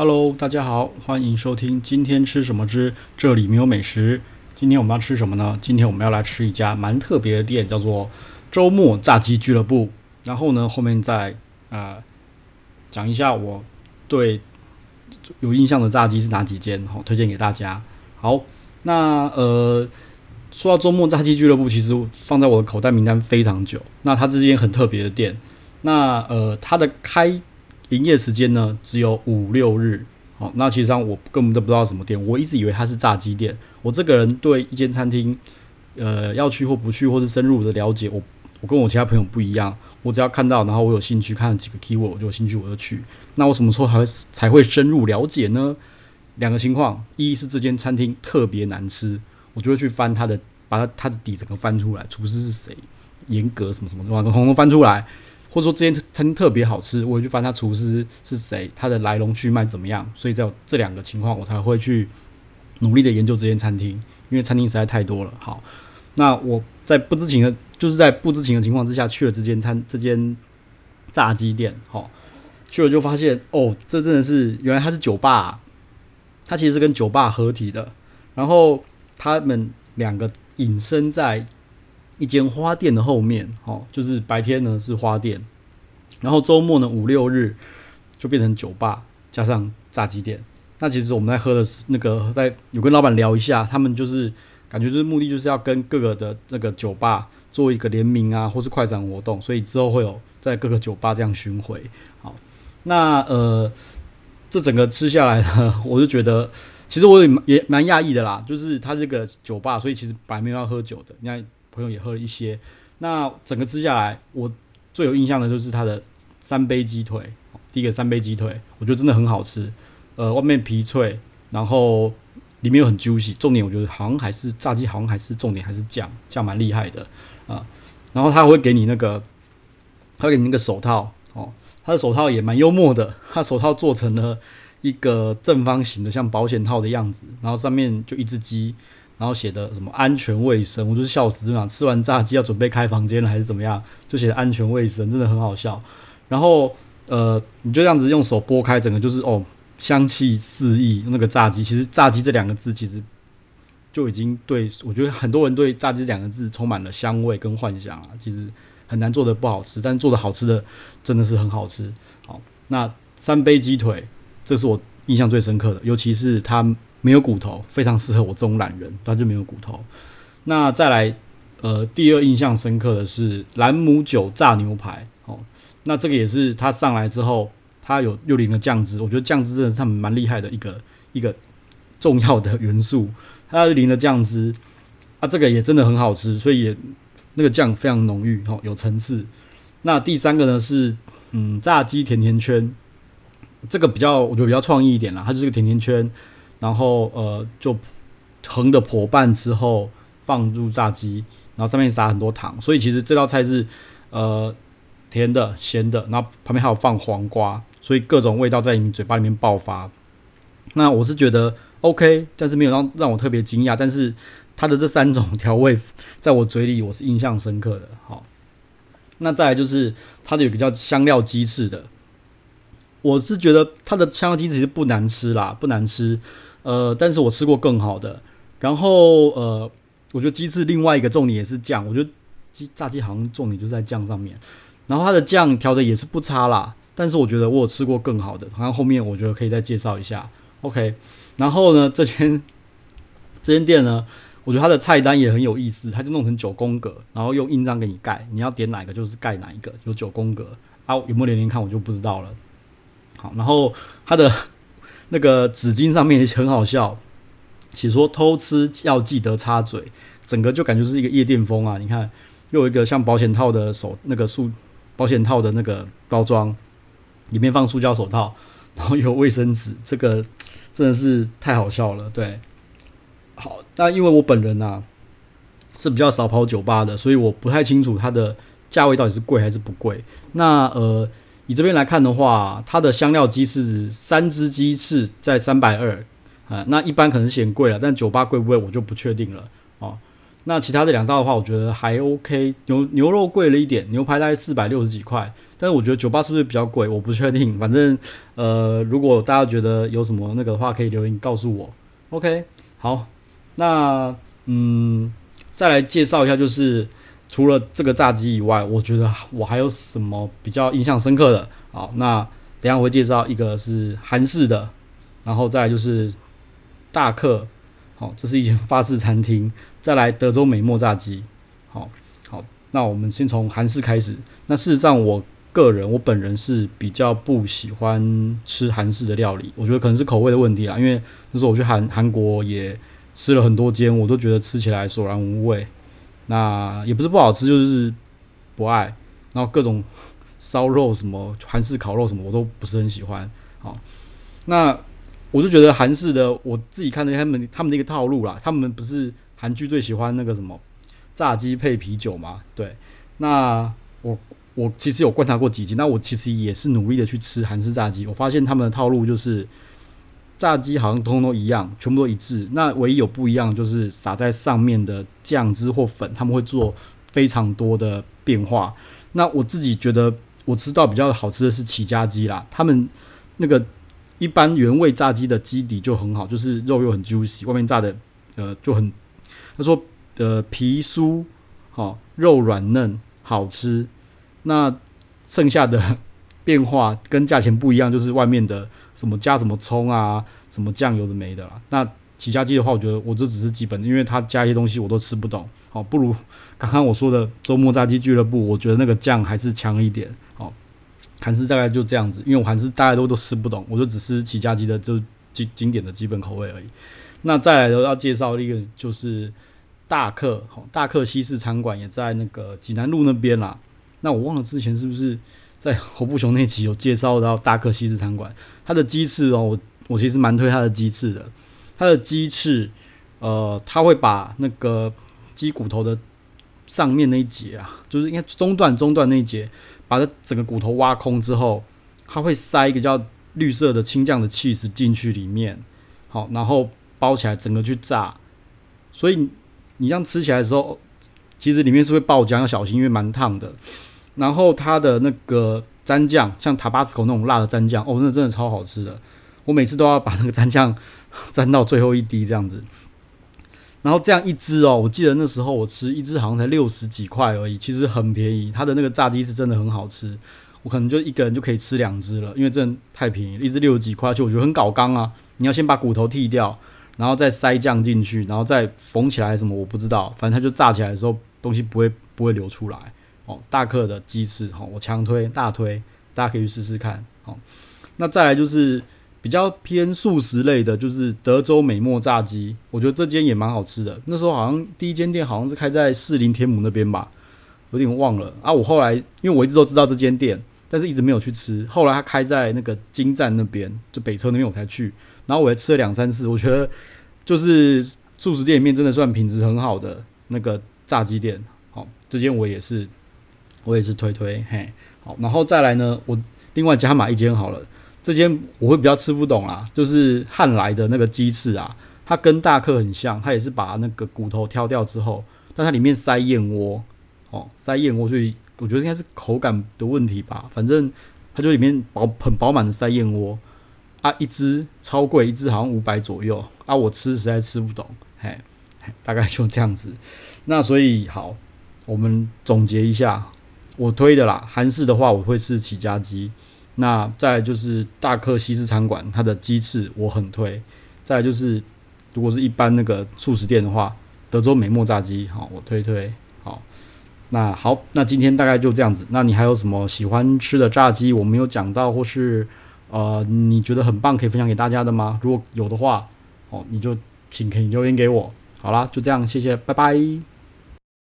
Hello，大家好，欢迎收听今天吃什么之这里没有美食。今天我们要吃什么呢？今天我们要来吃一家蛮特别的店，叫做周末炸鸡俱乐部。然后呢，后面再呃讲一下我对有印象的炸鸡是哪几间，好推荐给大家。好，那呃。说到周末炸鸡俱乐部，其实放在我的口袋名单非常久。那它这间很特别的店，那呃，它的开营业时间呢只有五六日。好，那其实上我根本都不知道什么店，我一直以为它是炸鸡店。我这个人对一间餐厅，呃，要去或不去，或是深入的了解，我我跟我其他朋友不一样。我只要看到，然后我有兴趣看了几个 keyword，我就有兴趣我就去。那我什么时候还会才会深入了解呢？两个情况：一是这间餐厅特别难吃。我就会去翻它的，把它它的底整个翻出来，厨师是谁，严格什么什么的，统统翻出来，或者说这间餐厅特别好吃，我就翻他厨师是谁，他的来龙去脉怎么样。所以在这两个情况，我才会去努力的研究这间餐厅，因为餐厅实在太多了。好，那我在不知情的，就是在不知情的情况之下去了这间餐这间炸鸡店，好，去了就发现哦，这真的是原来它是酒吧啊，它其实是跟酒吧合体的，然后。他们两个隐身在一间花店的后面，哦，就是白天呢是花店，然后周末呢五六日就变成酒吧加上炸鸡店。那其实我们在喝的是那个，在有跟老板聊一下，他们就是感觉就是目的就是要跟各个的那个酒吧做一个联名啊，或是快闪活动，所以之后会有在各个酒吧这样巡回。好，那呃，这整个吃下来呢，我就觉得。其实我也也蛮讶异的啦，就是它这个酒吧，所以其实本来没有要喝酒的。你看朋友也喝了一些，那整个吃下来，我最有印象的就是它的三杯鸡腿。第一个三杯鸡腿，我觉得真的很好吃。呃，外面皮脆，然后里面又很 juicy。重点我觉得好像还是炸鸡，好像还是重点还是酱，酱蛮厉害的啊。然后他会给你那个，他会给你那个手套哦，他的手套也蛮幽默的，他手套做成了。一个正方形的像保险套的样子，然后上面就一只鸡，然后写的什么安全卫生，我就是笑死，真的吃完炸鸡要准备开房间了还是怎么样，就写的安全卫生，真的很好笑。然后呃，你就这样子用手剥开，整个就是哦，香气四溢。那个炸鸡，其实炸鸡这两个字其实就已经对我觉得很多人对炸鸡这两个字充满了香味跟幻想啊。其实很难做的不好吃，但是做的好吃的真的是很好吃。好，那三杯鸡腿。这是我印象最深刻的，尤其是它没有骨头，非常适合我这种懒人，它就没有骨头。那再来，呃，第二印象深刻的是兰姆酒炸牛排，哦，那这个也是它上来之后，它有又淋了酱汁，我觉得酱汁真的是他们蛮厉害的一个一个重要的元素，它淋了酱汁，啊，这个也真的很好吃，所以也那个酱非常浓郁，哦，有层次。那第三个呢是，嗯，炸鸡甜甜圈。这个比较，我觉得比较创意一点啦。它就是个甜甜圈，然后呃，就横的剖半之后放入炸鸡，然后上面撒很多糖，所以其实这道菜是呃甜的、咸的，然后旁边还有放黄瓜，所以各种味道在你嘴巴里面爆发。那我是觉得 OK，但是没有让让我特别惊讶。但是它的这三种调味在我嘴里我是印象深刻的。好，那再来就是它的有个叫香料鸡翅的。我是觉得它的香料鸡其实不难吃啦，不难吃，呃，但是我吃过更好的。然后呃，我觉得鸡翅另外一个重点也是酱，我觉得鸡炸鸡好像重点就在酱上面。然后它的酱调的也是不差啦，但是我觉得我有吃过更好的，好像后面我觉得可以再介绍一下。OK，然后呢，这间这间店呢，我觉得它的菜单也很有意思，它就弄成九宫格，然后用印章给你盖，你要点哪个就是盖哪一个，有九宫格啊，有没有连连看我就不知道了。好，然后它的那个纸巾上面也很好笑，写说偷吃要记得擦嘴，整个就感觉是一个夜店风啊！你看，又有一个像保险套的手，那个塑保险套的那个包装，里面放塑胶手套，然后有卫生纸，这个真的是太好笑了。对，好，那因为我本人呐、啊、是比较少跑酒吧的，所以我不太清楚它的价位到底是贵还是不贵。那呃。以这边来看的话，它的香料鸡翅三只鸡翅在三百二啊，那一般可能嫌贵了，但酒吧贵不贵我就不确定了哦。那其他的两道的话，我觉得还 OK。牛牛肉贵了一点，牛排大概四百六十几块。但是我觉得酒吧是不是比较贵？我不确定。反正呃，如果大家觉得有什么那个的话，可以留言告诉我。OK，好，那嗯，再来介绍一下，就是除了这个炸鸡以外，我觉得我还有什么比较印象深刻的？好，那等下我会介绍一个是韩式的，然后再来就是大客，好，这是一间法式餐厅。再来德州美墨炸鸡，好好，那我们先从韩式开始。那事实上我。个人，我本人是比较不喜欢吃韩式的料理，我觉得可能是口味的问题啦。因为那时候我去韩韩国也吃了很多间，我都觉得吃起来索然无味。那也不是不好吃，就是不爱。然后各种烧肉什么韩式烤肉什么，我都不是很喜欢。好，那我就觉得韩式的，我自己看的他们他们的一个套路啦，他们不是韩剧最喜欢那个什么炸鸡配啤酒嘛？对，那我。我其实有观察过几集，那我其实也是努力的去吃韩式炸鸡。我发现他们的套路就是炸鸡好像通通都一样，全部都一致。那唯一有不一样就是撒在上面的酱汁或粉，他们会做非常多的变化。那我自己觉得我吃到比较好吃的是起家鸡啦，他们那个一般原味炸鸡的基底就很好，就是肉又很 juicy，外面炸的呃就很他说呃皮酥好，肉软嫩好吃。那剩下的变化跟价钱不一样，就是外面的什么加什么葱啊，什么酱油的没的啦。那起家鸡的话，我觉得我这只是基本，因为它加一些东西我都吃不懂。好，不如刚刚我说的周末炸鸡俱乐部，我觉得那个酱还是强一点。好，韩式大概就这样子，因为我韩式大概都都吃不懂，我就只吃起家鸡的就经经典的基本口味而已。那再来的要介绍一个就是大客，好，大客西式餐馆也在那个济南路那边啦。那我忘了之前是不是在侯布雄那期有介绍到大客西式餐馆，它的鸡翅哦，我我其实蛮推它的鸡翅的。它的鸡翅，呃，它会把那个鸡骨头的上面那一节啊，就是应该中段中段那一节，把它整个骨头挖空之后，它会塞一个叫绿色的青酱的起司进去里面，好，然后包起来整个去炸。所以你这样吃起来的时候，其实里面是会爆浆，要小心，因为蛮烫的。然后它的那个蘸酱，像塔巴斯科那种辣的蘸酱，哦，那真的超好吃的。我每次都要把那个蘸酱 蘸到最后一滴这样子。然后这样一只哦，我记得那时候我吃一只好像才六十几块而已，其实很便宜。它的那个炸鸡是真的很好吃，我可能就一个人就可以吃两只了，因为真的太便宜，一只六十几块，而且我觉得很搞刚啊。你要先把骨头剃掉，然后再塞酱进去，然后再缝起来什么我不知道，反正它就炸起来的时候东西不会不会流出来。大客的鸡翅，哈，我强推大推，大家可以去试试看。好，那再来就是比较偏素食类的，就是德州美墨炸鸡，我觉得这间也蛮好吃的。那时候好像第一间店好像是开在士林天母那边吧，有点忘了啊。我后来因为我一直都知道这间店，但是一直没有去吃。后来他开在那个金站那边，就北车那边我才去，然后我也吃了两三次，我觉得就是素食店里面真的算品质很好的那个炸鸡店。好，这间我也是。我也是推推嘿，好，然后再来呢，我另外加码一间好了，这间我会比较吃不懂啦，就是汉来的那个鸡翅啊，它跟大客很像，它也是把那个骨头挑掉之后，但它里面塞燕窝，哦，塞燕窝，所以我觉得应该是口感的问题吧，反正它就里面饱很饱满的塞燕窝啊，一只超贵，一只好像五百左右啊，我吃实在吃不懂，嘿，嘿，大概就这样子，那所以好，我们总结一下。我推的啦，韩式的话我会吃起家鸡，那再就是大客西式餐馆，它的鸡翅我很推，再就是如果是一般那个素食店的话，德州美墨炸鸡，好，我推推，好，那好，那今天大概就这样子，那你还有什么喜欢吃的炸鸡我没有讲到，或是呃你觉得很棒可以分享给大家的吗？如果有的话，哦，你就请可以留言给我，好啦，就这样，谢谢，拜拜。